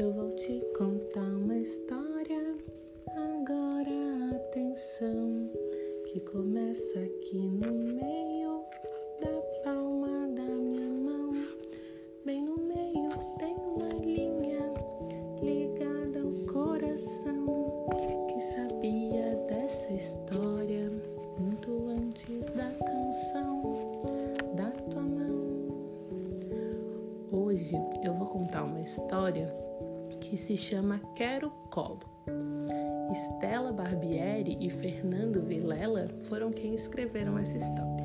Eu vou te contar uma história. Agora atenção, que começa aqui no meio da palma da minha mão. Bem no meio tem uma linha ligada ao coração que sabia dessa história muito antes da canção da tua mão. Hoje eu vou contar uma história que se chama Quero Colo. Estela Barbieri e Fernando Vilela foram quem escreveram essa história.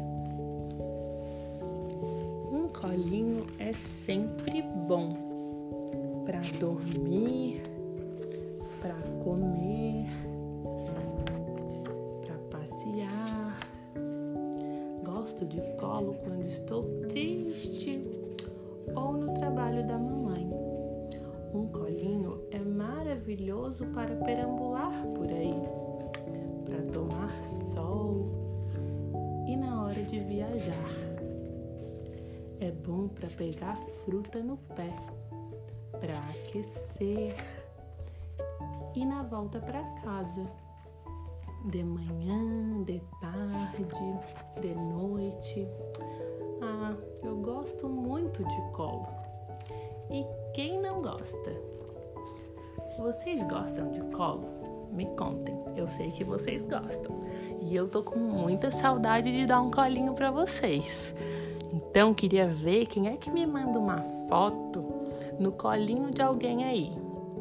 Um colinho é sempre bom para dormir, para comer, para passear. Gosto de colo quando estou triste ou no trabalho da mamãe. Maravilhoso para perambular por aí, para tomar sol e na hora de viajar. É bom para pegar fruta no pé, para aquecer e na volta para casa. De manhã, de tarde, de noite. Ah, eu gosto muito de colo. E quem não gosta? Vocês gostam de colo? Me contem, eu sei que vocês gostam. E eu tô com muita saudade de dar um colinho para vocês. Então queria ver quem é que me manda uma foto no colinho de alguém aí.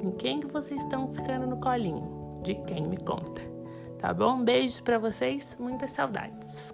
Em quem que vocês estão ficando no colinho? De quem me conta? Tá bom? Beijos para vocês, muitas saudades.